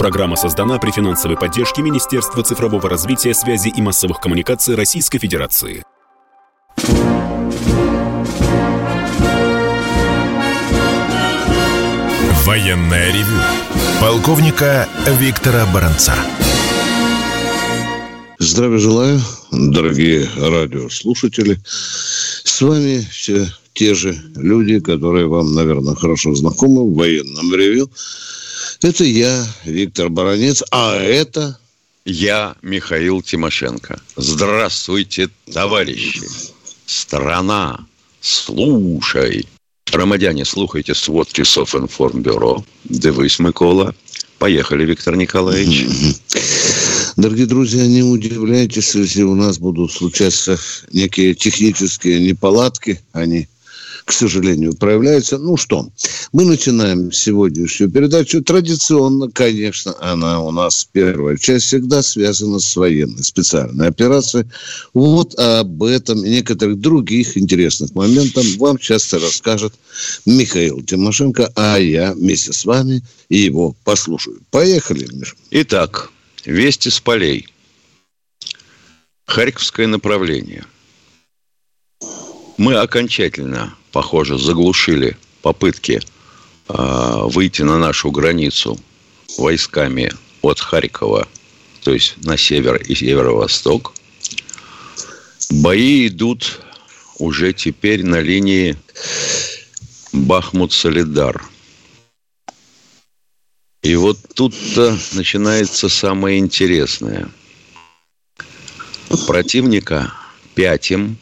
Программа создана при финансовой поддержке Министерства цифрового развития, связи и массовых коммуникаций Российской Федерации. Военная ревю. Полковника Виктора Баранца. Здравия желаю, дорогие радиослушатели. С вами все те же люди, которые вам, наверное, хорошо знакомы в военном ревю. Это я, Виктор Баранец, а это... Я Михаил Тимошенко. Здравствуйте, товарищи. Страна, слушай. Громадяне, слухайте сводки Софинформбюро. Дивись, Микола. Поехали, Виктор Николаевич. Дорогие друзья, не удивляйтесь, если у нас будут случаться некие технические неполадки. Они к сожалению, проявляется. Ну что, мы начинаем сегодняшнюю передачу. Традиционно, конечно, она у нас первая часть всегда связана с военной специальной операцией. Вот об этом и некоторых других интересных моментах вам часто расскажет Михаил Тимошенко, а я вместе с вами его послушаю. Поехали, Миша. Итак, вести с полей. Харьковское направление. Мы окончательно похоже, заглушили попытки э, выйти на нашу границу войсками от Харькова, то есть на север и северо-восток. Бои идут уже теперь на линии Бахмут-Солидар. И вот тут-то начинается самое интересное. Противника пятим,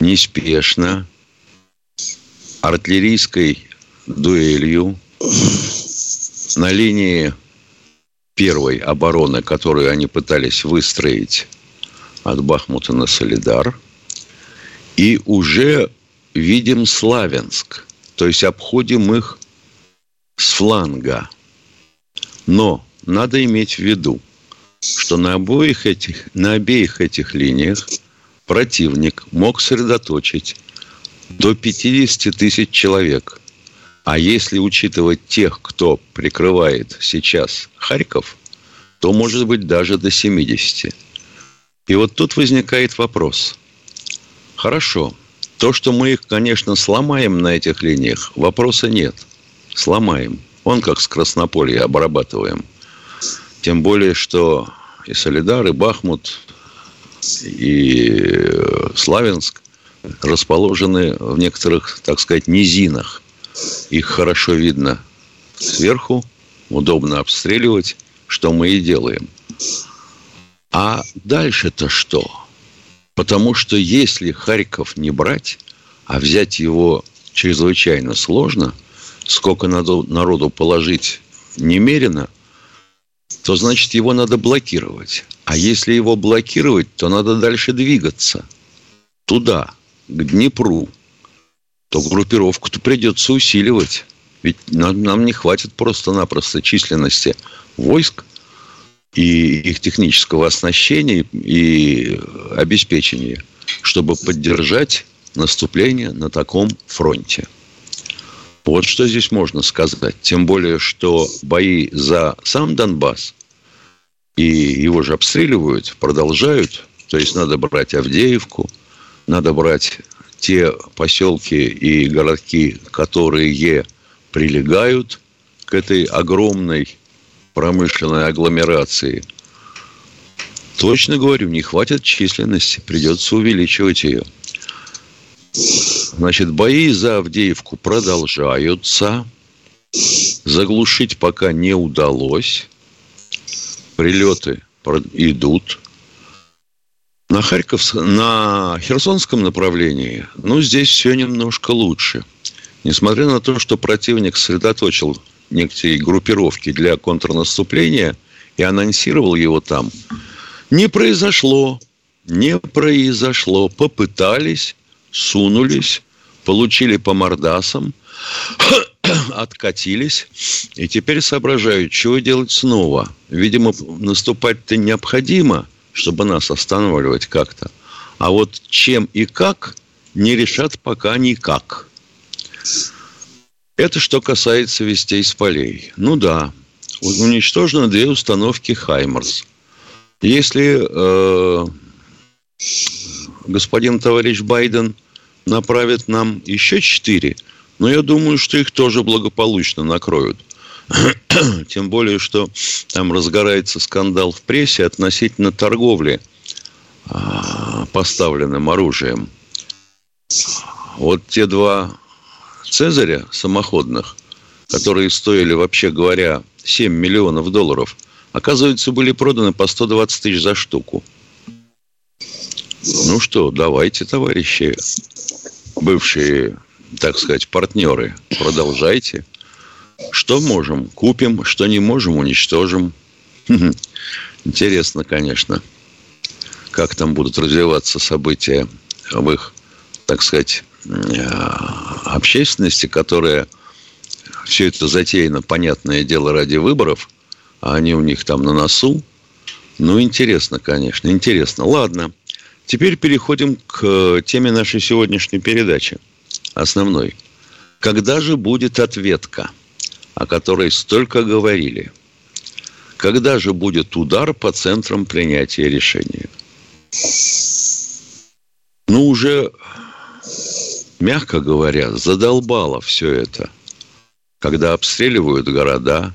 неспешно, артиллерийской дуэлью на линии первой обороны, которую они пытались выстроить от Бахмута на Солидар. И уже видим Славянск, то есть обходим их с фланга. Но надо иметь в виду, что на, обоих этих, на обеих этих линиях противник мог сосредоточить до 50 тысяч человек. А если учитывать тех, кто прикрывает сейчас Харьков, то может быть даже до 70. И вот тут возникает вопрос. Хорошо, то, что мы их, конечно, сломаем на этих линиях, вопроса нет. Сломаем. Он как с Краснополья обрабатываем. Тем более, что и Солидар, и Бахмут, и Славянск расположены в некоторых, так сказать, низинах. Их хорошо видно сверху, удобно обстреливать, что мы и делаем. А дальше-то что? Потому что если Харьков не брать, а взять его чрезвычайно сложно, сколько надо народу положить немерено, то значит его надо блокировать. А если его блокировать, то надо дальше двигаться туда, к Днепру, то группировку-то придется усиливать. Ведь нам, нам не хватит просто-напросто численности войск и их технического оснащения и обеспечения, чтобы поддержать наступление на таком фронте. Вот что здесь можно сказать. Тем более, что бои за сам Донбасс и его же обстреливают, продолжают. То есть надо брать Авдеевку – надо брать те поселки и городки, которые прилегают к этой огромной промышленной агломерации. Точно говорю, не хватит численности, придется увеличивать ее. Значит, бои за Авдеевку продолжаются. Заглушить пока не удалось. Прилеты идут. На, Харьков, на Херсонском направлении, ну, здесь все немножко лучше. Несмотря на то, что противник сосредоточил некоторые группировки для контрнаступления и анонсировал его там, не произошло. Не произошло. Попытались, сунулись, получили по мордасам, откатились и теперь соображают, чего делать снова. Видимо, наступать-то необходимо – чтобы нас останавливать как-то. А вот чем и как не решат пока никак. Это что касается вестей с полей. Ну да, уничтожены две установки «Хаймарс». Если э, господин товарищ Байден направит нам еще четыре, но я думаю, что их тоже благополучно накроют. Тем более, что там разгорается скандал в прессе относительно торговли а, поставленным оружием. Вот те два Цезаря самоходных, которые стоили, вообще говоря, 7 миллионов долларов, оказывается, были проданы по 120 тысяч за штуку. Ну что, давайте, товарищи, бывшие, так сказать, партнеры, продолжайте. Что можем, купим, что не можем, уничтожим. Интересно, конечно, как там будут развиваться события в их, так сказать, э, общественности, которая все это затеяно, понятное дело, ради выборов, а они у них там на носу. Ну, интересно, конечно, интересно. Ладно, теперь переходим к теме нашей сегодняшней передачи, основной. Когда же будет ответка – о которой столько говорили. Когда же будет удар по центрам принятия решения? Ну, уже, мягко говоря, задолбало все это. Когда обстреливают города,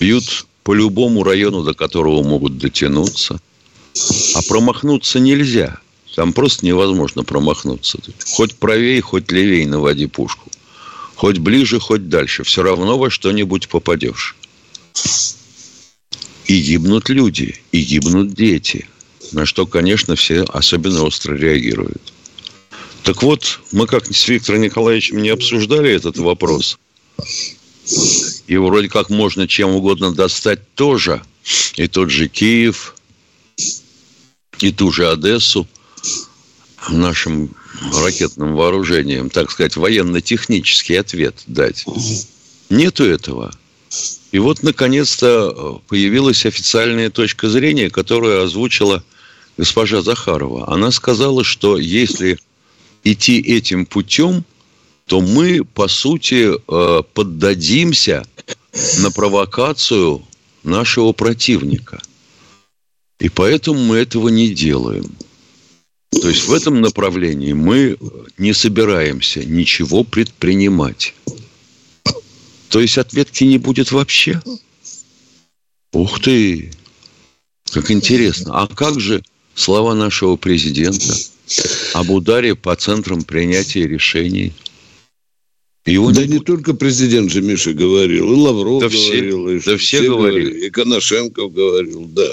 бьют по любому району, до которого могут дотянуться. А промахнуться нельзя. Там просто невозможно промахнуться. Хоть правее, хоть левее наводи пушку. Хоть ближе, хоть дальше. Все равно во что-нибудь попадешь. И гибнут люди, и гибнут дети. На что, конечно, все особенно остро реагируют. Так вот, мы как с Виктором Николаевичем не обсуждали этот вопрос. И вроде как можно чем угодно достать тоже. И тот же Киев, и ту же Одессу нашим ракетным вооружением, так сказать, военно-технический ответ дать. Нету этого. И вот, наконец-то, появилась официальная точка зрения, которую озвучила госпожа Захарова. Она сказала, что если идти этим путем, то мы, по сути, э, поддадимся на провокацию нашего противника. И поэтому мы этого не делаем. То есть в этом направлении мы не собираемся ничего предпринимать. То есть ответки не будет вообще. Ух ты! Как интересно. А как же слова нашего президента об ударе по центрам принятия решений? Его да не, не только президент же, Миша, говорил, и Лавров да говорил, все, и да все, говорили, и Коношенков говорил, да.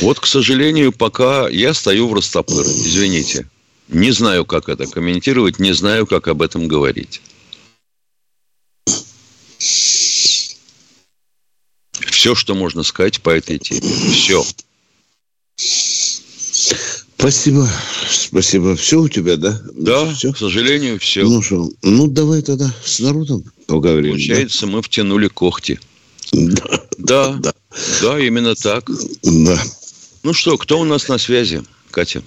Вот, к сожалению, пока я стою в растопыре. Извините. Не знаю, как это комментировать, не знаю, как об этом говорить. Все, что можно сказать по этой теме. Все. Спасибо. Спасибо. Все у тебя, да? Да, все? к сожалению, все. Ну что, ну давай тогда с народом поговорим. Получается, да? мы втянули когти. Да. Да, да. Да, именно так. Да. Ну что, кто у нас на связи, Катя?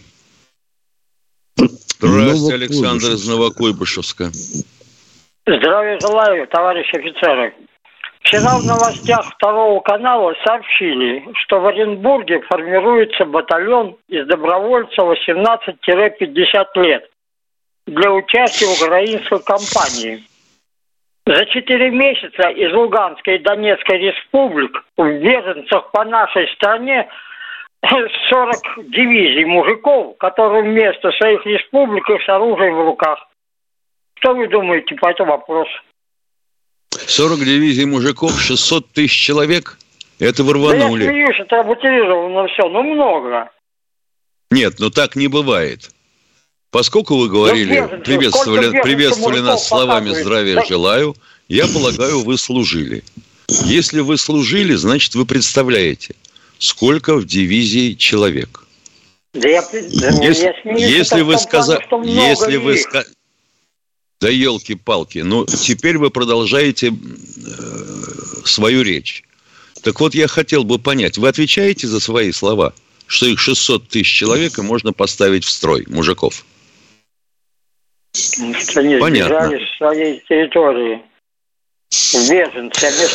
Здравствуйте, Александр из Новокуйбышевска. Здравия желаю, товарищи офицеры. Вчера в новостях второго канала сообщили, что в Оренбурге формируется батальон из добровольцев 18-50 лет для участия в украинской кампании. За четыре месяца из Луганской и Донецкой республик в беженцах по нашей стране 40 дивизий мужиков, которые вместо своих республик с оружием в руках. Что вы думаете по этому вопросу? 40 дивизий мужиков, 600 тысяч человек? Это вы рванули. Да я смеюсь, это абутилировано все, но много. Нет, но так не бывает. Поскольку вы говорили, беженцев, приветствовали, приветствовали нас словами «здравия да. желаю», я полагаю, вы служили. Если вы служили, значит, вы представляете – сколько в дивизии человек. Да я, да, если, я смеюсь, если вы сказали, если вы ска... да елки-палки, ну теперь вы продолжаете э, свою речь. Так вот, я хотел бы понять, вы отвечаете за свои слова, что их 600 тысяч человек и можно поставить в строй, мужиков? Что они Понятно. своей территории.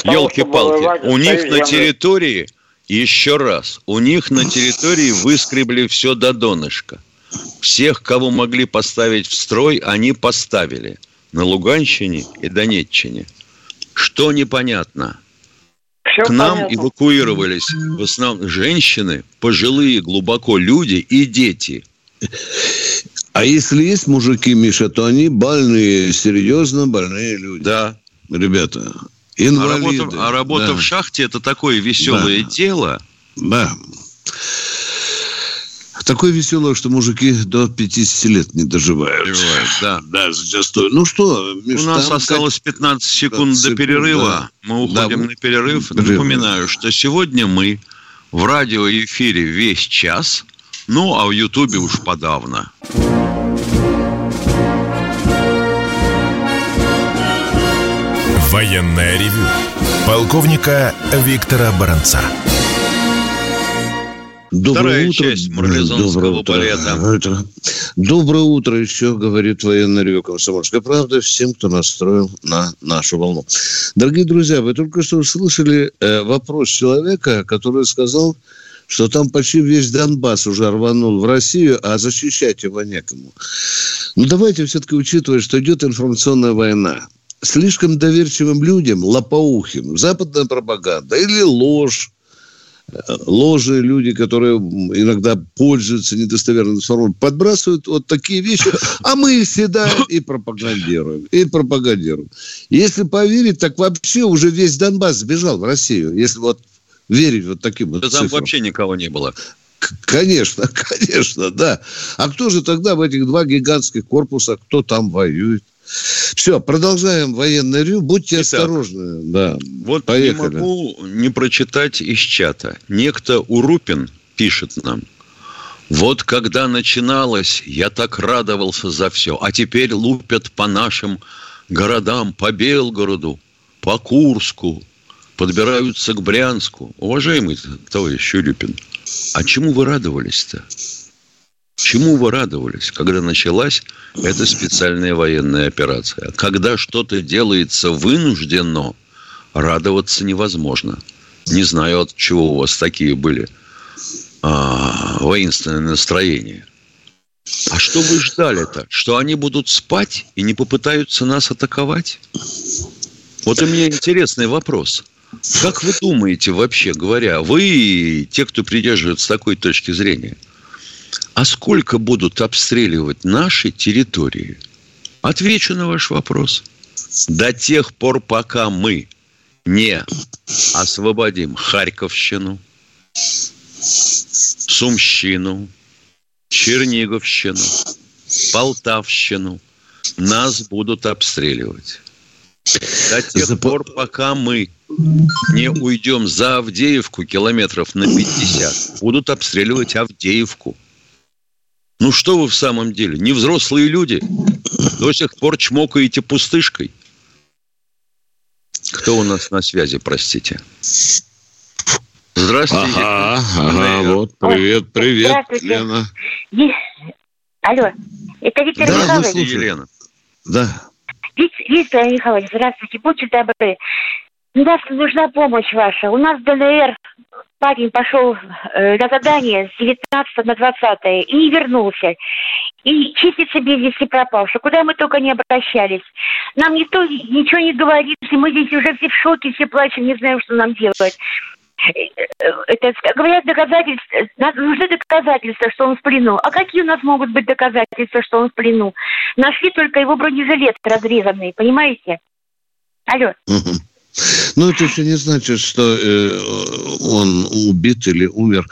а Елки-палки, за у них на землю. территории, еще раз, у них на территории выскребли все до донышка. Всех, кого могли поставить в строй, они поставили. На Луганщине и Донеччине. Что непонятно? Всё К нам понятно. эвакуировались в основном женщины, пожилые глубоко люди и дети. А если есть мужики, Миша, то они больные, серьезно больные люди. Да. Ребята, А инвалиды. работа, а работа да, в шахте это такое веселое Да. дело. Да. Такое веселое, что мужики до 50 лет не доживают. Доживают, да. Да, зачастую. Ну что, Миш, У нас осталось 15 секунд до секунд, перерыва. да. Мы уходим Да. на перерыв. Перерыв. Напоминаю, что сегодня мы в радиоэфире весь час, ну а в Ютубе уж подавно. Военное ревю полковника Виктора Баранца. Доброе Вторая утро. часть марлезонского Доброе утро. балета. Доброе утро. Доброе утро еще, говорит военный ревю «Комсомольская правда» всем, кто настроил на нашу волну. Дорогие друзья, вы только что услышали э, вопрос человека, который сказал, что там почти весь Донбасс уже рванул в Россию, а защищать его некому. Ну, давайте все-таки учитывать, что идет информационная война. Слишком доверчивым людям, лопоухим, западная пропаганда или ложь, ложные люди, которые иногда пользуются недостоверной информацией, подбрасывают вот такие вещи, а мы их седаем и пропагандируем. И пропагандируем. Если поверить, так вообще уже весь Донбасс сбежал в Россию, если вот верить вот таким вот Да там цифрам. вообще никого не было. Конечно, конечно, да. А кто же тогда в этих два гигантских корпуса, кто там воюет? Все, продолжаем военный рю. Будьте Итак. осторожны. Да. Вот Поехали. не могу не прочитать из чата. Некто Урупин пишет нам. Вот когда начиналось, я так радовался за все. А теперь лупят по нашим городам, по Белгороду, по Курску, подбираются к Брянску. Уважаемый товарищ Урюпин, а чему вы радовались-то? Чему вы радовались, когда началась эта специальная военная операция? Когда что-то делается вынужденно, радоваться невозможно. Не знаю, от чего у вас такие были а, воинственные настроения. А что вы ждали-то? Что они будут спать и не попытаются нас атаковать? Вот у меня интересный вопрос. Как вы думаете, вообще говоря, вы, те, кто придерживается такой точки зрения, а сколько будут обстреливать наши территории? Отвечу на ваш вопрос. До тех пор, пока мы не освободим Харьковщину, Сумщину, Черниговщину, Полтавщину, нас будут обстреливать. До тех Запо- пор, пока мы не уйдем за Авдеевку километров на 50, будут обстреливать Авдеевку. Ну что вы в самом деле? Не взрослые люди. До сих пор чмокаете пустышкой. Кто у нас на связи, простите? Здравствуйте. Ага, ага, вот, привет, привет, Здравствуйте. Лена. Е- Алло, это Виктор Да, Михайлович. Елена. Да. Вик- Виктор Михайлович, здравствуйте, будьте добры. Нас нужна помощь ваша. У нас в ДНР парень пошел э, на задание с 19 на 20 и не вернулся. И чистится без вести пропавший. Куда мы только не обращались. Нам никто ничего не говорит, и мы здесь уже все в шоке, все плачем, не знаем, что нам делать. Э, Это, говорят, доказательства, нам нужны доказательства, что он в плену. А какие у нас могут быть доказательства, что он в плену? Нашли только его бронежилет разрезанный, понимаете? Алло. Мгм. Ну, это еще не значит, что э, он убит или умер.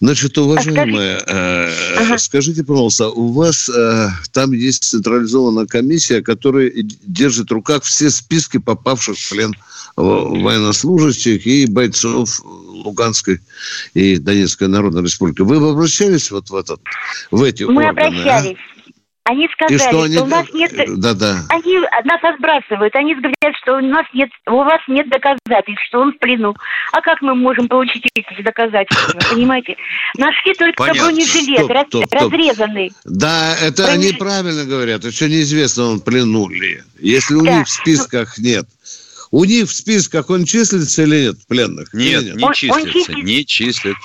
Значит, уважаемая, э, Ага. скажите, пожалуйста, у вас э, там есть централизованная комиссия, которая держит в руках все списки попавших в плен военнослужащих и бойцов Луганской и Донецкой Народной Республики. Вы обращались вот в, этот, в эти Мы органы? а? обращались. Они сказали, что что, они... у нас нет... Да-да. Они нас отбрасывают. Они говорят, что у нас нет, у вас нет доказательств, что он в плену. А как мы можем получить эти доказательства? Понимаете? Нашли только Понятно. бронежилет Стоп, раз- стоп, стоп. разрезанный. Да, это Конечно. они правильно говорят. Еще неизвестно, он в плену ли. Если у Да, них в списках нет. У них в списках он числится или нет, пленных? Нет, Или не Он- он числится, числится. не числит.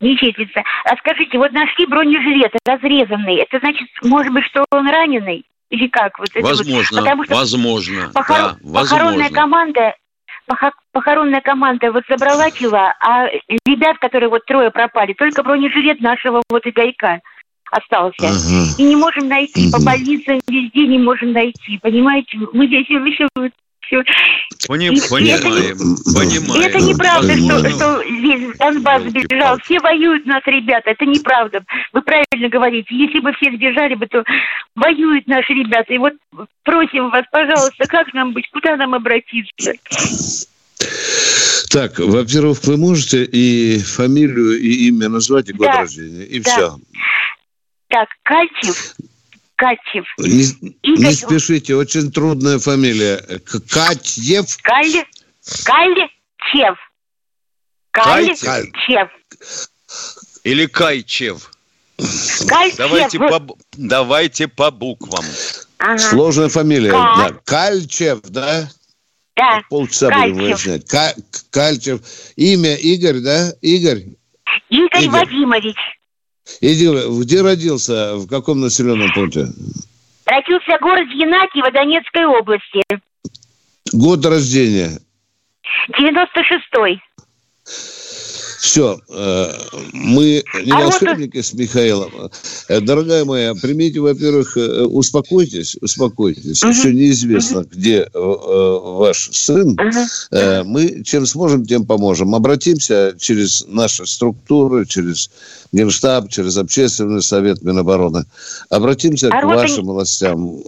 Не числится. А скажите, вот нашли бронежилет разрезанный. Это значит, может быть, что он раненый? Или как? Вот это вот? Возможно, Потому что возможно, похор- да, похоронная возможно. команда похо- похоронная команда вот забрала тела, а ребят, которые вот трое пропали, только бронежилет нашего вот игорька остался. Ага. И не можем найти, по Мгм. больницам везде не можем найти, понимаете? Мы здесь еще все... Поним- И- и это понимаем, понимаем. Это неправда, что, что весь Донбасс Ёлки-палки. сбежал. Все воюют нас, ребята. Это неправда. Вы правильно говорите. Если бы все сбежали бы, то воюют наши ребята. И вот просим вас, пожалуйста, как нам быть, куда нам обратиться? Так, во-первых, вы можете и фамилию, и имя назвать, и год Да. рождения, и Да. все. Так, Кальчев, Кальчев, Не, Игорь- не спешите, очень трудная фамилия. К- Катьев. Каль, Кальчев, Кальчев. Или Кайчев. Кальчев. Давайте по, давайте по буквам. Ага. Сложная фамилия. Ка- Да. Кальчев, да? Да, Полчаса будем Кальчев. выяснять. Ка- Кальчев. Имя Игорь, да? Игорь? Игорь Игорь. Вадимович. Иди, где родился? В каком населенном пункте? Родился в городе Янакиево Донецкой области. Год рождения. 96-й. Все, мы не А вот- волшебники с Михаилом. Э, Дорогая моя, примите, во-первых, э, успокойтесь, успокойтесь. Мгм. Еще неизвестно, где э, э, ваш сын. Э, Мы чем сможем, тем поможем. Обратимся через наши структуры, через Генштаб, через Общественный совет Минобороны. Обратимся А к вот вашим властям.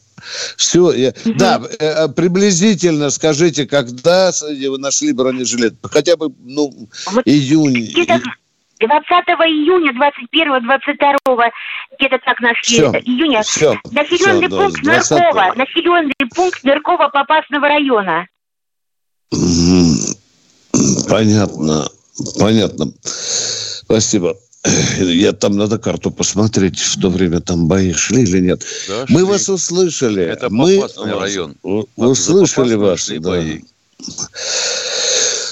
Все, я... да, э, приблизительно скажите, когда э, вы нашли бронежилет? Хотя бы, ну, Вот июнь. Где-то 20 июня, 21-22, где-то так нашли, Всё, июня. Все. Населенный всё, пункт да, с 20-го. Ныркова, населенный пункт Ныркова Попасного района. Понятно. Понятно. Спасибо. Я там надо карту посмотреть, в то время там бои шли или нет. Да, Мы шли. вас услышали. Это Мы Попасный вас район. Услышали вас. да. бои.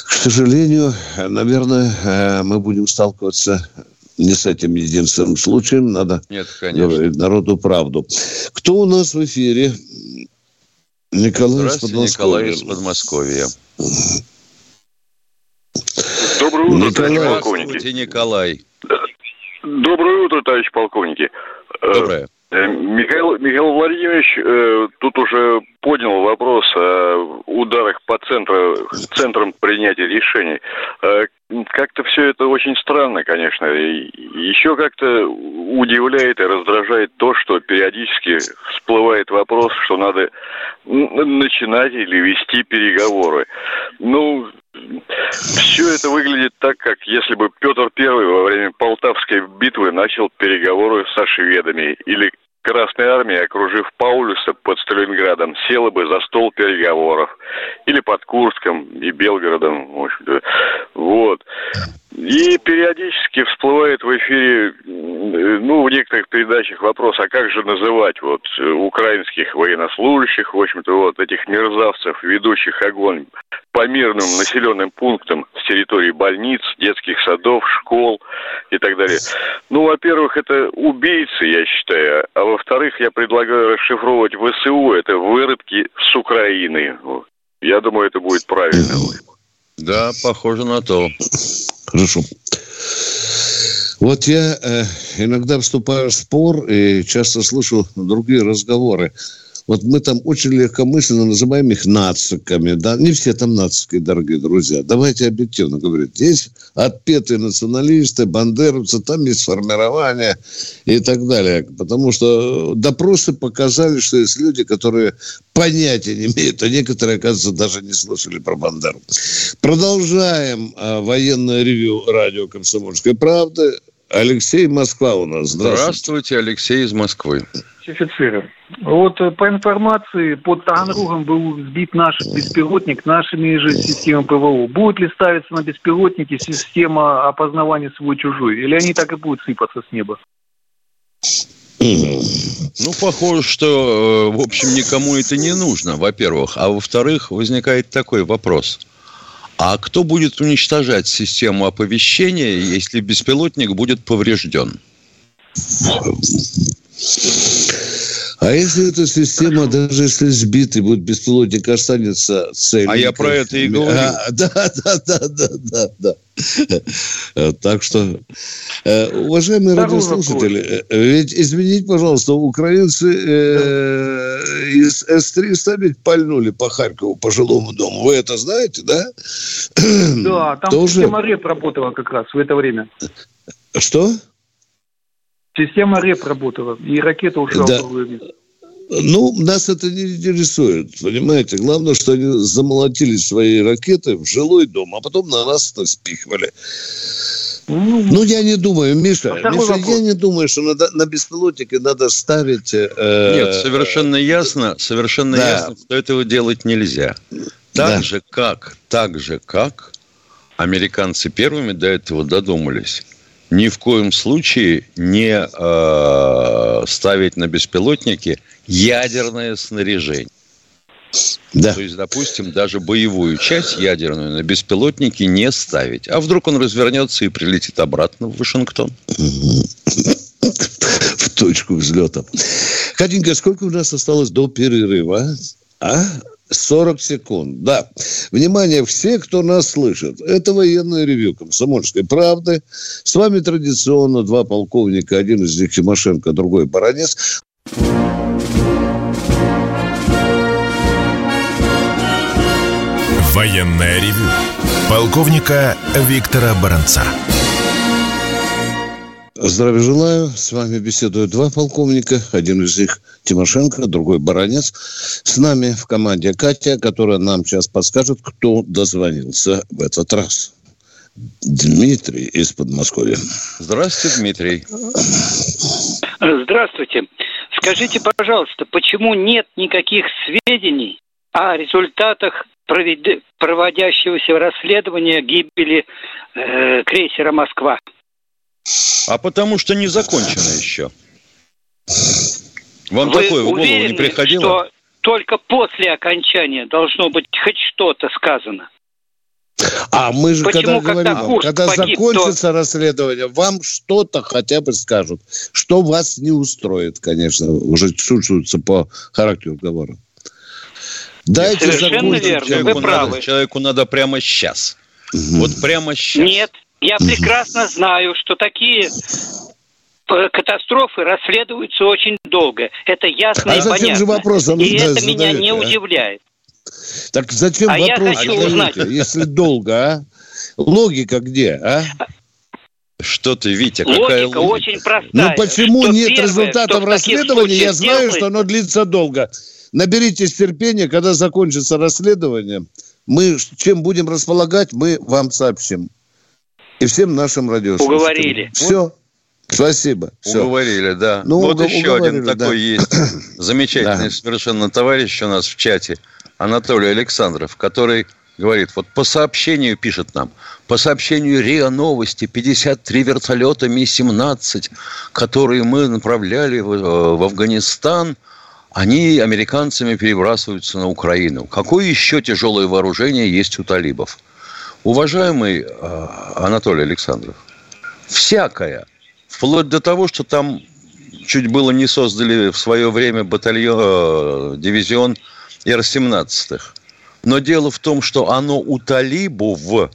К сожалению, наверное, э, мы будем сталкиваться не с этим единственным случаем. Надо Нет, конечно. говорить народу правду. Кто у нас в эфире? Николай из Подмосковья. Николай из Подмосковья. Доброе утро, Николай. Здравствуйте, Николай. Доброе утро, товарищ полковники. Э, Доброе. э, Михаил, Михаил Владимирович э, тут уже поднял вопрос о ударах по центру, центрам принятия решений. Э, Как-то все это очень странно, конечно. И еще как-то удивляет и раздражает то, что периодически всплывает вопрос, что надо начинать или вести переговоры. Ну, все это выглядит так, как если бы Петр Первый во время Полтавской битвы начал переговоры со шведами, или Красная Армия, окружив Паулюса под Сталинградом, села бы за стол переговоров, или под Курском и Белгородом, в общем-то. Вот. И периодически всплывает в эфире, ну, в некоторых передачах вопрос, а как же называть вот э, украинских военнослужащих, в общем-то, вот этих мерзавцев, ведущих огонь по мирным населенным пунктам с территории больниц, детских садов, школ и так далее. Ну, во-первых, это убийцы, я считаю, а во-вторых, я предлагаю расшифровывать ВСУ, это выродки с Украины. Я думаю, это будет правильно. Да, похоже на то. Хорошо. Вот я э, иногда вступаю в спор и часто слышу другие разговоры. Вот мы там очень легкомысленно называем их нациками. Да? Не все там нацики, дорогие друзья. Давайте объективно говорить. Есть отпетые националисты, бандеровцы, там есть формирование и так далее. Потому что допросы показали, что есть люди, которые понятия не имеют, а некоторые, оказывается, даже не слышали про Бандеру. Продолжаем а, военное ревю радио «Комсомольской правды». Алексей Москва у нас. Здравствуйте. Здравствуйте, Алексей из Москвы. офицеры. Вот э, по информации, под Таганрогом был сбит наш беспилотник нашими же системами ПВО. Будет ли ставиться на беспилотники система опознавания свой-чужой? Или они так и будут сыпаться с неба? Ну, похоже, что, э, в общем, никому это не нужно, во-первых. А во-вторых, возникает такой вопрос. А кто будет уничтожать систему оповещения, если беспилотник будет поврежден? А если эта система, даже если сбитый будет беспилотник, останется целью? А я про это и говорю. А, да, да, да, да, да, да. Э, так что, э, уважаемые Второй радиослушатели. Э, ведь, извините, пожалуйста, украинцы э, из С-300 ведь пальнули по Харькову, по жилому дому. Вы это знаете, да? Да, там Тоже... система РЕП работала как раз в это время. Что? Система РЕП работала, и ракета ушла да. в ну, нас это не интересует, понимаете. Главное, что они замолотили свои ракеты в жилой дом, а потом на нас это спихивали. Ну, ну, я не думаю, Миша, а Миша я не думаю, что надо, на беспилотнике надо ставить... Э, Нет, совершенно ясно, совершенно да. ясно, что этого делать нельзя. Так да. же, как, так же, как американцы первыми до этого додумались ни в коем случае не э, ставить на беспилотники ядерное снаряжение. Да. То есть, допустим, даже боевую часть ядерную на беспилотники не ставить. А вдруг он развернется и прилетит обратно в Вашингтон? В точку взлета. Катенька, сколько у нас осталось до перерыва? А? 40 секунд. Да. Внимание, все, кто нас слышит. Это военное ревю комсомольской правды. С вами традиционно два полковника. Один из них Тимошенко, другой Баранец. Военное ревю полковника Виктора Баранца. Здравия желаю. С вами беседуют два полковника. Один из них Тимошенко, другой Баранец. С нами в команде Катя, которая нам сейчас подскажет, кто дозвонился в этот раз. Дмитрий из Подмосковья. Здравствуйте, Дмитрий. Здравствуйте. Скажите, пожалуйста, почему нет никаких сведений о результатах проводящегося расследования гибели э, крейсера «Москва»? А потому что не закончено еще. Вам Вы такое в голову уверены, не приходило? что только после окончания должно быть хоть что-то сказано? А мы же Почему, когда говорим, когда, когда погиб, закончится то... расследование, вам что-то хотя бы скажут, что вас не устроит, конечно, уже чувствуется по характеру разговора. Дайте Совершенно верно, человеку вы правы. Надо, человеку надо прямо сейчас. Угу. Вот прямо сейчас. Нет, я прекрасно знаю, что такие э, катастрофы расследуются очень долго. Это ясно а и понятно. Же вопрос и это задаете, меня не а? удивляет. Так зачем а вопрос я хочу узнать. если долго, а? Логика где, а? Что ты, Витя, логика какая логика? очень простая. Ну почему нет первое, результатов расследования? Я знаю, делает... что оно длится долго. Наберитесь терпения, когда закончится расследование. Мы чем будем располагать, мы вам сообщим и всем нашим радиослушателям. Уговорили. Все. Спасибо. Все. Уговорили, да. Ну, вот еще один такой да. есть замечательный да. совершенно товарищ у нас в чате, Анатолий Александров, который говорит, вот по сообщению пишет нам, по сообщению РИА Новости, 53 вертолета Ми-17, которые мы направляли в, э, в Афганистан, они американцами перебрасываются на Украину. Какое еще тяжелое вооружение есть у талибов? Уважаемый э, Анатолий Александров, всякое, вплоть до того, что там чуть было не создали в свое время батальон, э, дивизион Р-17. Но дело в том, что оно у талибов,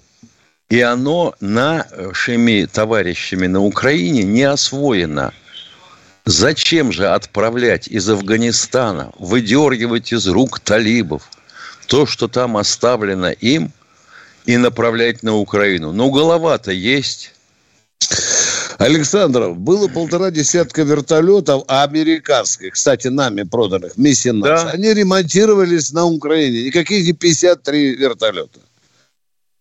и оно нашими товарищами на Украине не освоено. Зачем же отправлять из Афганистана, выдергивать из рук талибов то, что там оставлено им – и направлять на Украину. Но голова-то есть. Александров, было полтора десятка вертолетов американских, кстати, нами проданных, Ми-17. Да. Они ремонтировались на Украине. Никаких не 53 вертолета.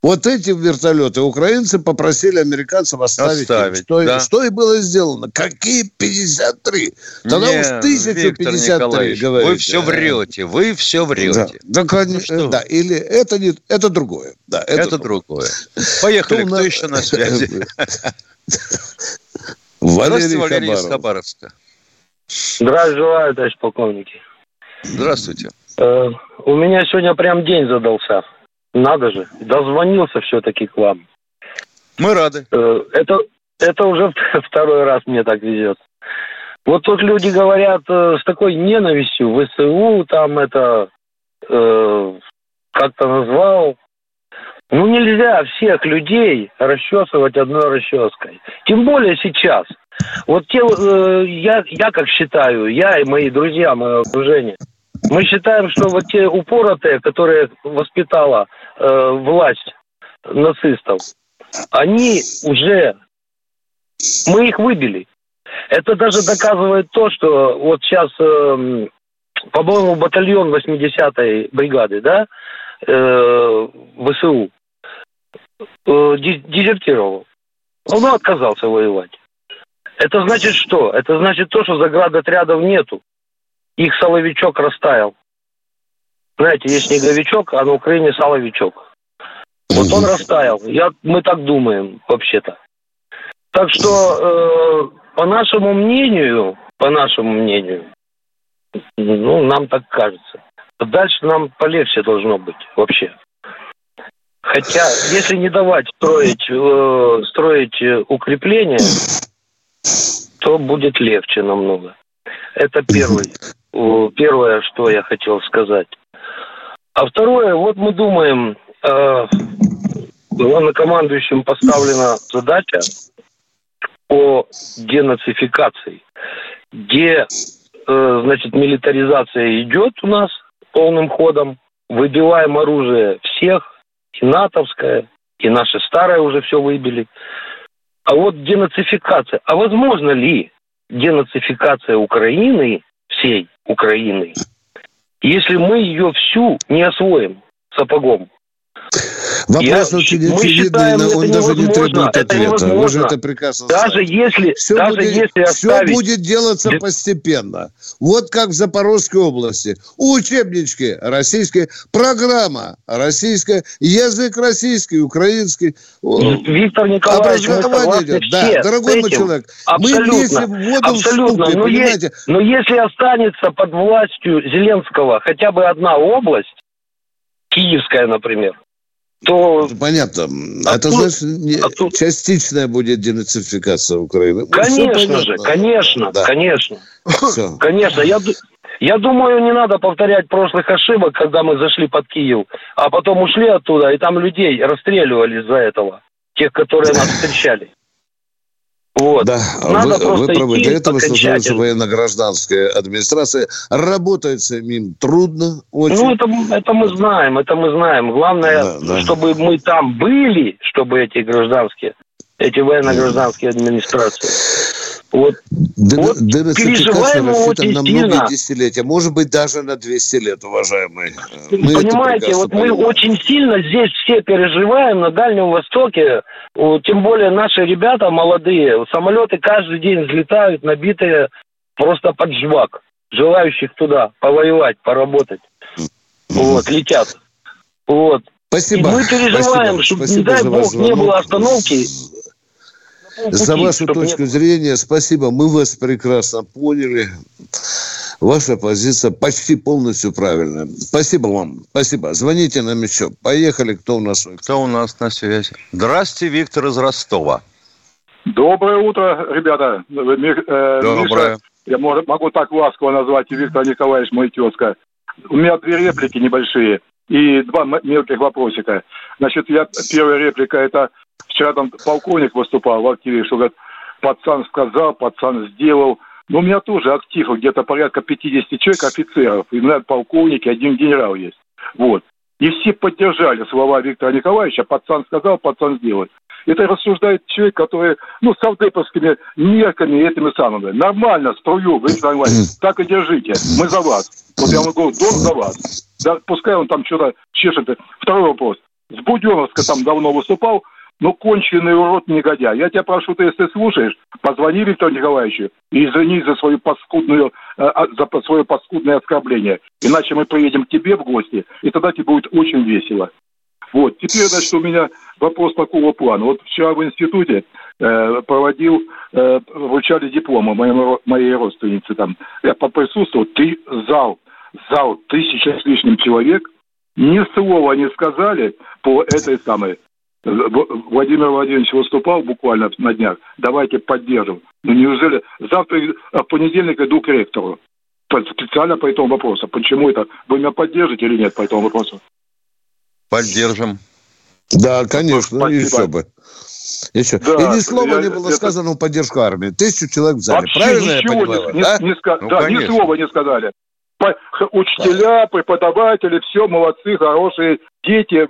Вот эти вертолеты украинцы попросили американцев оставить. оставить что, да. что и было сделано. Какие 53? Тогда Нет, уж 1053 говорите. Вы все врете, вы все врете. Да, да, конечно, ну, да. или это, не, это другое. Да, это, это другое. Поехали, кто, кто еще на связи? Валерий Валерий из Хабаровска. Здравия желаю, товарищ полковники. Здравствуйте. Э, у меня сегодня прям день задался. Надо же, дозвонился все-таки к вам. Мы рады. Э, это, это уже второй раз мне так везет. Вот тут люди говорят э, с такой ненавистью, ВСУ там это э, как-то назвал. Ну нельзя всех людей расчесывать одной расческой. Тем более сейчас. Вот те, э, я, я как считаю, я и мои друзья, мое окружение, мы считаем, что вот те упоротые, которые воспитала э, власть нацистов, они уже, мы их выбили. Это даже доказывает то, что вот сейчас, э, по-моему, батальон 80-й бригады, да, э, ВСУ, дезертировал. Он отказался воевать. Это значит что? Это значит то, что заградотрядов нету. Их соловичок растаял. Знаете, есть снеговичок, а на Украине соловичок. Вот он растаял. Я, мы так думаем, вообще-то. Так что, э, по нашему мнению, по нашему мнению, ну, нам так кажется. Дальше нам полегче должно быть вообще. Хотя, если не давать строить, э, строить укрепления, то будет легче намного. Это первый, первое, что я хотел сказать. А второе, вот мы думаем, э, главнокомандующим поставлена задача по денацификации, где, э, значит, милитаризация идет у нас полным ходом, выбиваем оружие всех, и натовское, и наше старое уже все выбили. А вот денацификация. А возможно ли денацификация Украины, всей Украины, если мы ее всю не освоим сапогом? Вопрос Я, очень очевидный, он даже не требует ответа. Вы же это прекрасно даже знаете. Если, все даже будет, если оставить... Все будет делаться постепенно. Вот как в Запорожской области. Учебнички российские, программа российская, язык российский, украинский. Виктор Николаевич, Образование идет. Да, дорогой мой человек, абсолютно, мы вместе в воду абсолютно. вступим, но понимаете? Есть, но если останется под властью Зеленского хотя бы одна область, Киевская, например, то... Понятно. Оттуда, Это значит, оттуда... частичная будет денацификация Украины. Конечно же, конечно, да. конечно. Все. Конечно, я, я думаю, не надо повторять прошлых ошибок, когда мы зашли под Киев, а потом ушли оттуда, и там людей расстреливали из-за этого, тех, которые нас встречали. Вот. Да, Надо вы, вы правы. Для этого создается военно-гражданская администрация. Работает самим трудно очень. Ну, это, это мы знаем, это мы знаем. Главное, да, да. чтобы мы там были, чтобы эти гражданские, эти военно-гражданские администрации. Вот, Д- вот переживаем очень на сильно. многие десятилетия, может быть, даже на 200 лет, уважаемые. Мы Понимаете, вот понимаем. мы очень сильно здесь все переживаем на Дальнем Востоке, тем более наши ребята молодые, самолеты каждый день взлетают, набитые просто под жвак, желающих туда повоевать, поработать. Вот, летят. Вот. Спасибо. И мы переживаем, чтобы, не дай бог, не было остановки за вашу точку зрения. Спасибо. Мы вас прекрасно поняли. Ваша позиция почти полностью правильная. Спасибо вам. Спасибо. Звоните нам еще. Поехали. Кто у нас? Кто у нас на связи? Здравствуйте, Виктор из Ростова. Доброе утро, ребята. Э, Доброе. Миша, я могу так ласково назвать Виктор Николаевич, мой тезка. У меня две реплики небольшие и два мелких вопросика. Значит, я, первая реплика – это Вчера там полковник выступал в активе, что говорит, пацан сказал, пацан сделал. Но у меня тоже актив где-то порядка 50 человек офицеров. И, наверное, полковники, один генерал есть. Вот. И все поддержали слова Виктора Николаевича. Пацан сказал, пацан сделает. Это рассуждает человек, который, ну, с авдеповскими мерками этими самыми. Нормально, струю, Виктор Николаевич. Так и держите. Мы за вас. Вот я вам говорю, дом за вас. Да, пускай он там что-то чешет. Второй вопрос. С Буденовска там давно выступал. Ну, конченый урод негодяй. Я тебя прошу, ты, если слушаешь, позвони Виктору Николаевичу и извини за свою паскудную, э, а, за свое паскудное оскорбление. Иначе мы приедем к тебе в гости, и тогда тебе будет очень весело. Вот. Теперь, значит, у меня вопрос такого плана. Вот вчера в институте э, проводил, э, вручали дипломы моему, моей родственнице там. Я поприсутствовал, ты зал, зал тысяча с лишним человек, ни слова не сказали по этой самой Владимир Владимирович выступал буквально на днях. Давайте поддержим. Ну неужели завтра, а в понедельник иду к ректору специально по этому вопросу. Почему это? Вы меня поддержите или нет по этому вопросу? Поддержим. Да, конечно, Спасибо. еще бы. Еще. Да, и ни слова я- не было это- сказано в поддержку армии. Тысячу человек в зале. Вообще Правильно я ничего понимаю? не, да? не- не ска- Ну, да, ни слова не сказали. Учителя, преподаватели, все молодцы, хорошие, дети.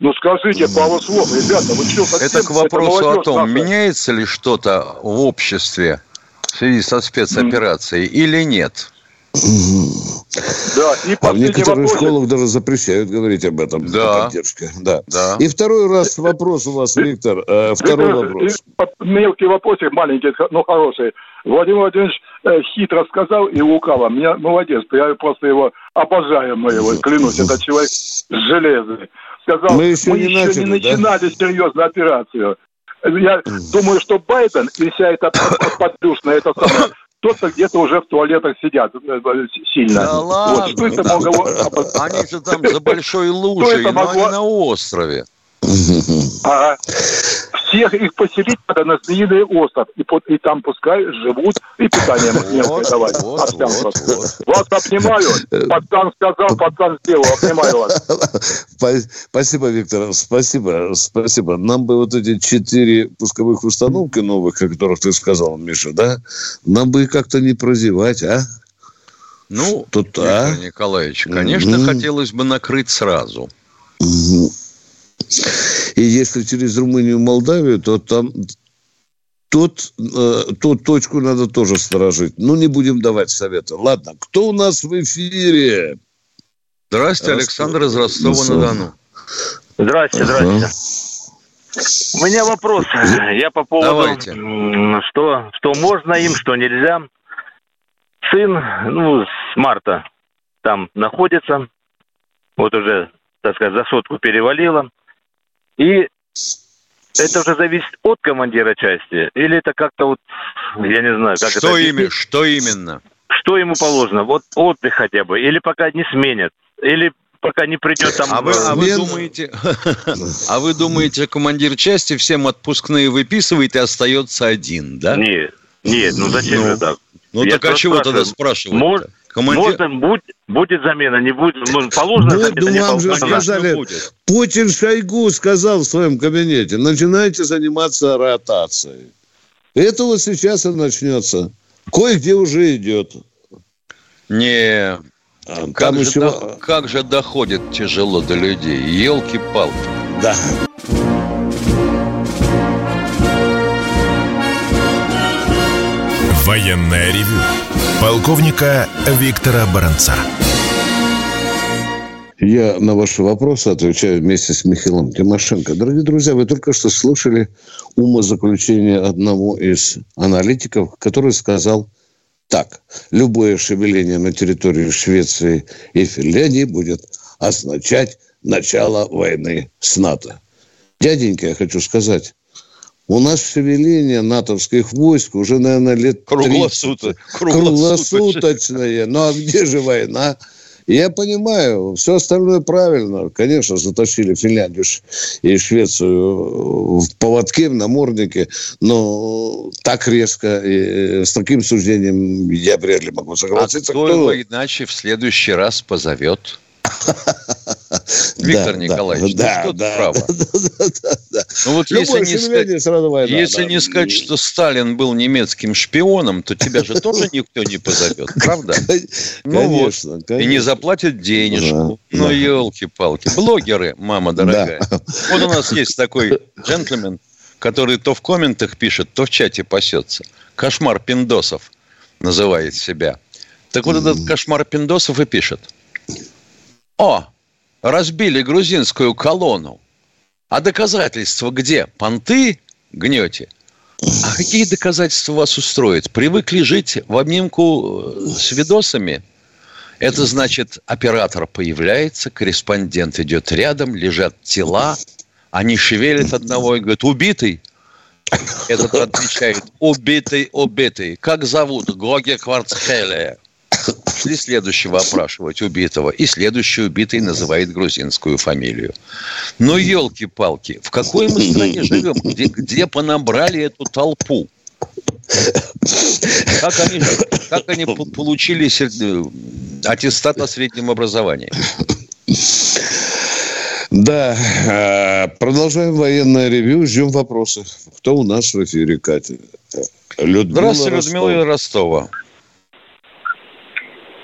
Ну скажите пару слов, ребята, вы что, совсем- Это к вопросу о молодежь том, наша. меняется ли что-то в обществе в связи со спецоперацией или нет. Да, и А в некоторых вопрос. школах даже запрещают говорить об этом. Да. о поддержке. Да. Да. И второй раз вопрос у вас, Виктор. э, второй Виктор, вопрос. и по- Мелкий вопросик, маленький, но хороший. Владимир Владимирович э, хитро сказал и лукаво. Меня молодец, я просто его обожаю, моего, клянусь, это человек железный. Сказал, Мы мы еще еще, не начали, не да? начинали серьезную операцию. Я думаю, что Байден и вся эта подплюшная, это самое, кто-то где-то уже в туалетах сидят э, э, сильно. Да Вот, ладно. что это могло... Они же там за большой лужей, это но они могло- на острове. Ага. Всех их поселить надо на Змеиный остров. И, под- и там пускай живут, и питание немцам давать. вот, вот, вот. Вас обнимаю. Пацан сказал, пацан сделал. Обнимаю вас. Спа- Спасибо, Виктор. Спасибо. Спасибо. Нам бы вот эти четыре пусковых установки новых, о которых ты сказал, Миша, да? Нам бы их как-то не прозевать, а? Ну, Тут, Виктор а? Николаевич, конечно, Мгм. хотелось бы накрыть сразу. Мгм. И если через Румынию, Молдавию, то там тут, э, ту точку надо тоже сторожить. Ну, не будем давать совета. Ладно, кто у нас в эфире? Здрасте, Александр из Ростова-на-Дону. Здрасте, здрасте. У меня вопрос. Я по поводу, Давайте. что, что можно им, что нельзя. Сын, ну, с марта там находится. Вот уже, так сказать, за сотку перевалило. И это уже зависит от командира части? Или это как-то вот, я не знаю, как это Что, объяснить? ими, что именно? Что ему положено? Вот отдых хотя бы. Или пока не сменят. Или пока не придет там... А вы, а вы думаете, а вы думаете, командир части всем отпускные выписывает и остается один, да? Нет, нет, ну зачем Ну, же так? Ну Я так а чего тогда спрашивать? Мож- Командир... Можно, будь, будет замена, не будет, ну, положено Вот, замена, не ну, вам же положено. сказали, будет. Путин Шойгу сказал в своем кабинете, начинайте заниматься ротацией. Это вот сейчас и начнется. Кое-где уже идет. Не, как же, еще... до- как же доходит тяжело до людей. Елки-палки. Да. Военное ревю полковника Виктора Баранца. Я на ваши вопросы отвечаю вместе с Михаилом Тимошенко. Дорогие друзья, вы только что слышали умозаключение одного из аналитиков, который сказал так. Любое шевеление на территории Швеции и Финляндии будет означать начало войны с НАТО. Дяденька, я хочу сказать, у нас шевеление натовских войск уже, наверное, лет 30. Круглосуточно. Круглосуточное. Ну, а где же война? Я понимаю, все остальное правильно. Конечно, затащили Финляндию и Швецию в поводке, в наморднике, но так резко, и с таким суждением я вряд ли могу А согласиться. кто его иначе в следующий раз позовет? Виктор Да, Николаевич, да, ну что да, право? да, да, да. Ну вот Любое если не сказать, сразу война. если да. не сказать, что Сталин был немецким шпионом, то тебя же тоже никто не позовет, правда? Ну вот. Конечно, И не заплатят денежку. Да, Ну, да. елки-палки. Блогеры, мама дорогая. Вот у нас есть такой джентльмен, который то в комментах пишет, то в чате пасется. Кошмар пиндосов называет себя. Так вот этот кошмар пиндосов и пишет. О, разбили грузинскую колонну. А доказательства где? Понты гнете? А какие доказательства вас устроят? Привыкли жить в обнимку э, с видосами? Это значит, оператор появляется, корреспондент идет рядом, лежат тела, они шевелят одного и говорят, убитый. Этот отвечает, убитый, убитый. Как зовут? Гоге Кварцхеле. Шли следующего опрашивать убитого. И следующий убитый называет грузинскую фамилию. Ну, елки-палки, в какой мы стране живем, где, где понабрали эту толпу? Как они, как они получили аттестат о среднем образовании? Да, э, продолжаем военное ревю, ждем вопросы. Кто у нас в эфире, Катя? Людмила Здравствуйте, Людмила Ростова.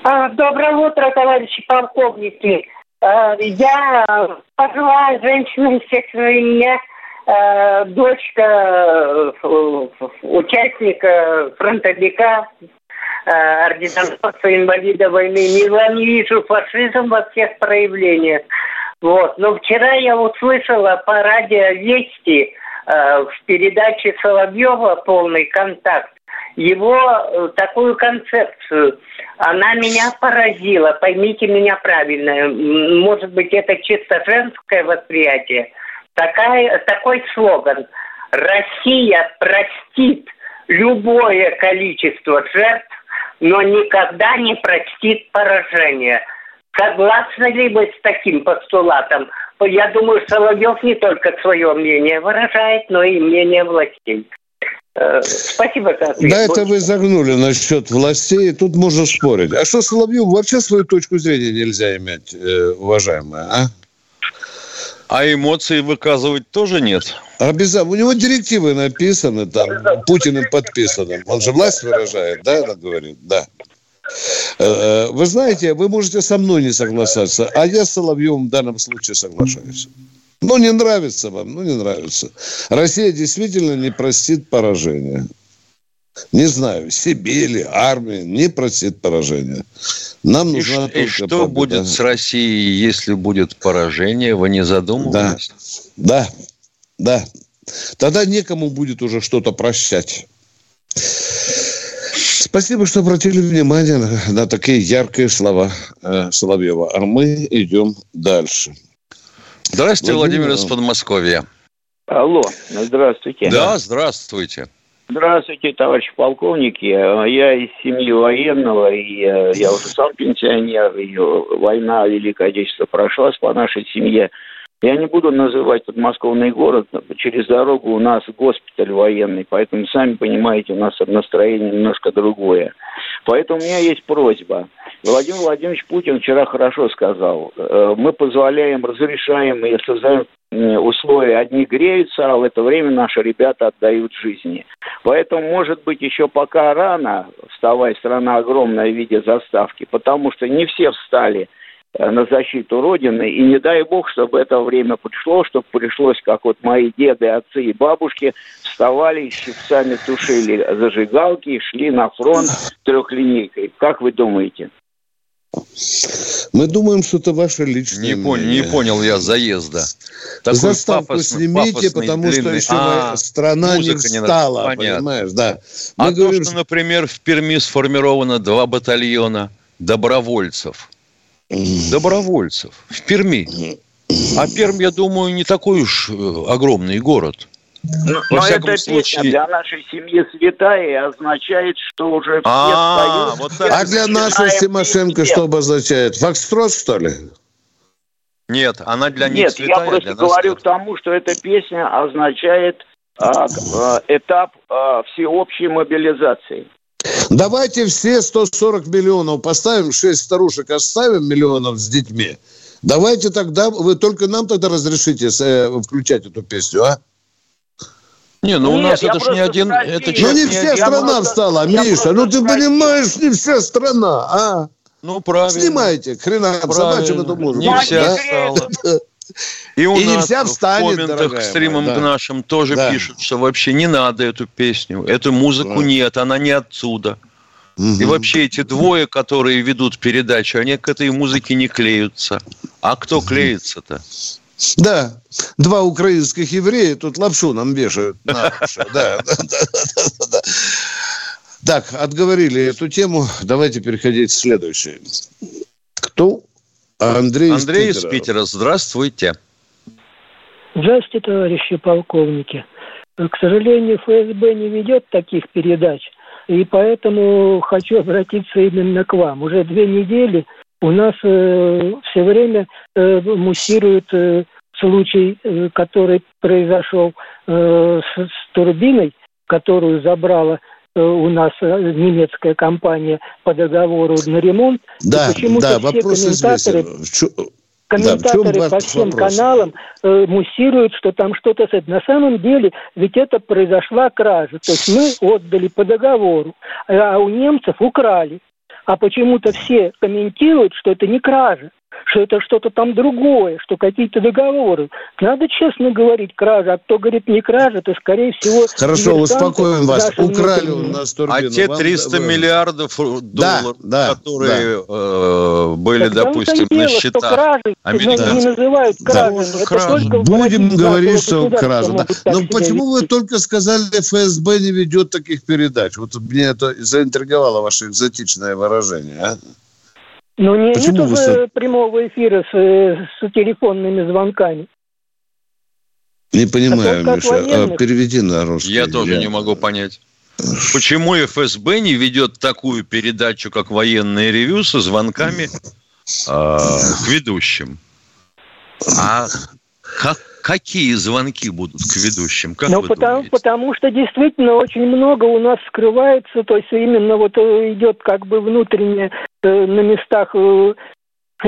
А, доброе утро, товарищи полковники. А, я пожилая женщина секции, у меня а, дочка участника фронтовика, орденоносца инвалида войны. Не, вижу фашизм во всех проявлениях. Вот. Но вчера я услышала по радио Вести в передаче Соловьева «Полный контакт» его э, такую концепцию. Она меня поразила, поймите меня правильно. Может быть, это чисто женское восприятие. Такая, такой слоган. Россия простит любое количество жертв, но никогда не простит поражение. Согласны ли вы с таким постулатом? Я думаю, Соловьев не только свое мнение выражает, но и мнение властей. Э, спасибо, Катрин. Да, это вы загнули насчет властей. Тут можно спорить. А что Соловьеву вообще свою точку зрения нельзя иметь, э, уважаемая, а? А эмоции выказывать тоже нет? Обязательно. У него директивы написаны, там, Путиным подписаны. Он же власть выражает, да, она говорит? Да. Э, вы знаете, вы можете со мной не соглашаться, а я с Соловьевым в данном случае соглашаюсь. Ну, не нравится вам, ну, не нравится. Россия действительно не простит поражения. Не знаю, себе или армия не простит поражения. Нам и нужна и что победа. будет с Россией, если будет поражение? Вы не задумывались? Да, да, да. Тогда некому будет уже что-то прощать. Спасибо, что обратили внимание на, на такие яркие слова э, Соловьева. А мы идем дальше. Здравствуйте, Владимир, Владимир из Подмосковья. Алло, здравствуйте. Да, здравствуйте. Здравствуйте, товарищи полковники. Я из семьи военного, и э, я уже сам пенсионер, и война Великое Отечество прошлась по нашей семье. Я не буду называть подмосковный город. Через дорогу у нас госпиталь военный, поэтому, сами понимаете, у нас настроение немножко другое. Поэтому у меня есть просьба. Владимир Владимирович Путин вчера хорошо сказал. Э, мы позволяем, разрешаем и создаем условия. Одни греются, а в это время наши ребята отдают жизни. Поэтому, может быть, еще пока рано вставай, страна огромная в виде заставки, потому что не все встали – на защиту Родины. И не дай бог, чтобы это время пришло, чтобы пришлось, как вот мои деды, отцы и бабушки, вставали, щипцами тушили зажигалки и шли на фронт трехлинейкой. Как вы думаете? Мы думаем, что это ваше личное не, понял, не понял я заезда. Такой Заставку пафосный, снимите, пафосный, потому длинный. что еще а, страна не встала, не понимаешь? Да. Мы а говорим, то, что, например, в Перми сформировано два батальона добровольцев – добровольцев в Перми. А Пермь, я думаю, не такой уж э, огромный город. Во но эта случае... песня для нашей семьи святая и означает, что уже все а, вот а для нашей Тимошенко что обозначает? Фокстрот, что ли? Нет, она для них Нет, святая, я просто говорю нет. к тому, что эта песня означает а, а, этап а, всеобщей мобилизации. Давайте все 140 миллионов поставим, 6 старушек оставим миллионов с детьми. Давайте тогда, вы только нам тогда разрешите э, включать эту песню, а? Не, ну Нет, у нас это ж не один... Это ну не вся страна встала, Миша. Ну ты понимаешь, не вся страна, а? Ну, правильно. Снимайте, хрена собачьим это можно. Не вся стала. И у и нас вся встанет, в комментах к стримам да. к нашим тоже да. пишут, что вообще не надо эту песню. Эту музыку да. нет, она не отсюда. Угу. И вообще эти двое, которые ведут передачу, они к этой музыке не клеются. А кто угу. клеится-то? Да, два украинских еврея тут лапшу нам вешают. Да, да, да. Так, отговорили эту тему. Давайте переходить к следующей. Кто Андрей, Андрей из Питера. из Питера. Здравствуйте. Здравствуйте, товарищи полковники. К сожалению, ФСБ не ведет таких передач, и поэтому хочу обратиться именно к вам. Уже две недели у нас э, все время э, муссирует э, случай, э, который произошел э, с, с турбиной, которую забрала у нас э, немецкая компания по договору на ремонт. Да, да, все комментаторы... известен комментаторы да, по всем вопрос? каналам э, муссируют, что там что-то с этим. На самом деле, ведь это произошла кража. То есть мы отдали по договору, а у немцев украли. А почему-то все комментируют, что это не кража что это что-то там другое, что какие-то договоры. Надо честно говорить, кража. А кто говорит не кража, то, скорее всего... Хорошо, успокоим вас. Украли у нас турбину. А те 300 Вам... миллиардов долларов, да, которые да. Э, были, так допустим, дело, на счетах кражи, американцев. не называют кражей. Да. Будем говорить, что кража. Да. Но почему вы только сказали, ФСБ не ведет таких передач? Вот мне это заинтриговало ваше экзотичное выражение. А? Ну, не, нет уже прямого эфира с, с телефонными звонками. Не понимаю, а Миша. А переведи на русский. Я тоже я... не могу понять. Почему ФСБ не ведет такую передачу, как военное ревю, со звонками э, к ведущим? А как какие звонки будут к ведущим? Как ну, потому, потому что действительно очень много у нас скрывается, то есть именно вот э, идет как бы внутреннее э, на местах э,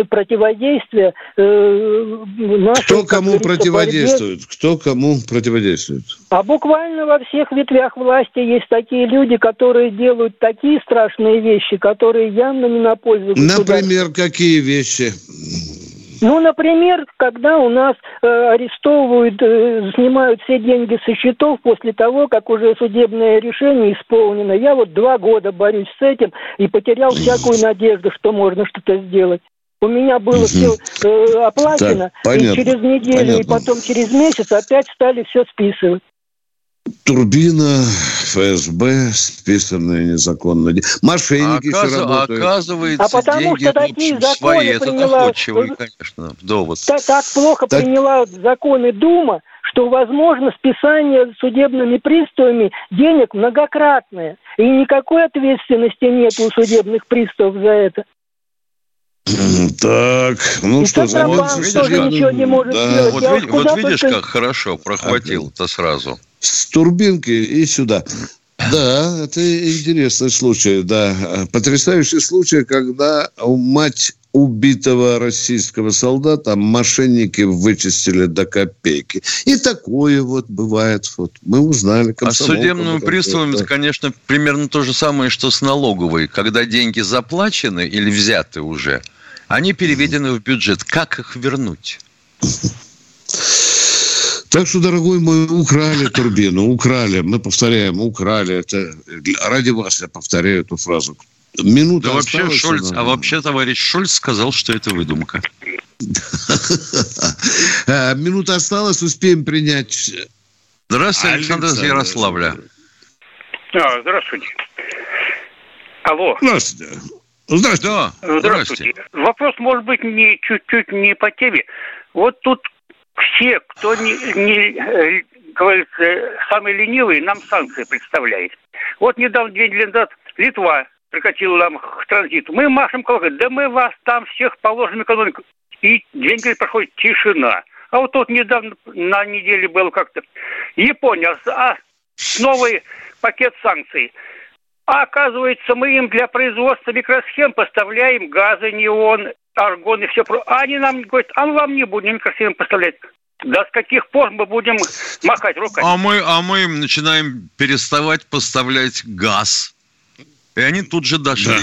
противодействие. Э, нашей, Кто кому противодействует? Борьбе. Кто кому противодействует? А буквально во всех ветвях власти есть такие люди, которые делают такие страшные вещи, которые явно не на пользу Например, какие вещи? Ну, например, когда у нас э, арестовывают, э, снимают все деньги со счетов после того, как уже судебное решение исполнено. Я вот два года борюсь с этим и потерял всякую надежду, что можно что-то сделать. У меня было угу. все э, оплачено, так, и через неделю, понятно. и потом через месяц опять стали все списывать. Турбина, ФСБ, списанные незаконно. Мошенники Оказ... еще работают. Оказывается, а потому деньги, что такие законы свои. Это доходчивый, конечно, довод. Так, так плохо так... приняла законы Дума, что возможно списание судебными приставами денег многократное. И никакой ответственности нет у судебных приставов за это. Так, ну и что, за вот, видишь, как... ничего не может да. сделать. Вот, видишь, вот видишь, только... как хорошо прохватил-то сразу. С турбинки и сюда. Да, это интересный случай, да. Потрясающий случай, когда мать убитого российского солдата мошенники вычистили до копейки. И такое вот бывает. Вот мы узнали. А с судебными приставами, да. конечно, примерно то же самое, что с налоговой. Когда деньги заплачены или взяты уже, они переведены в бюджет. Как их вернуть? Так что, дорогой мой, украли турбину, украли. Мы повторяем, украли. Это ради вас я повторяю эту фразу. Минута да вообще Шольц, а вообще товарищ Шольц сказал, что это выдумка. А, минута осталась, успеем принять. Здравствуйте, Александр из Ярославля. Здравствуйте. Алло. Здравствуйте. Здравствуйте. Да, здравствуйте. здравствуйте. Вопрос может быть не чуть-чуть не по теме. Вот тут все, кто не, не э, говорится, самый ленивый, нам санкции представляет. Вот недавно, две недели назад, Литва прикатила нам к транзиту. Мы машем колокольчиком, да мы вас там всех положим экономику. И две недели проходит тишина. А вот тут недавно на неделе было как-то Япония, а новый пакет санкций. А оказывается, мы им для производства микросхем поставляем газы, неон, аргон и все. А они нам говорят, а мы вам не будем микросхемы поставлять. До с каких пор мы будем махать руками? А мы, а мы им начинаем переставать поставлять газ. И они тут же дошли.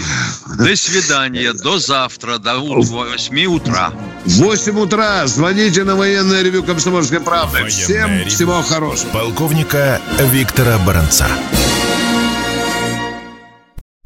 Да. До свидания, до завтра, до 8 утра. 8 утра. Звоните на военное ревю Комсомольской правды. Военное Всем ревю. всего хорошего. Полковника Виктора Баранца.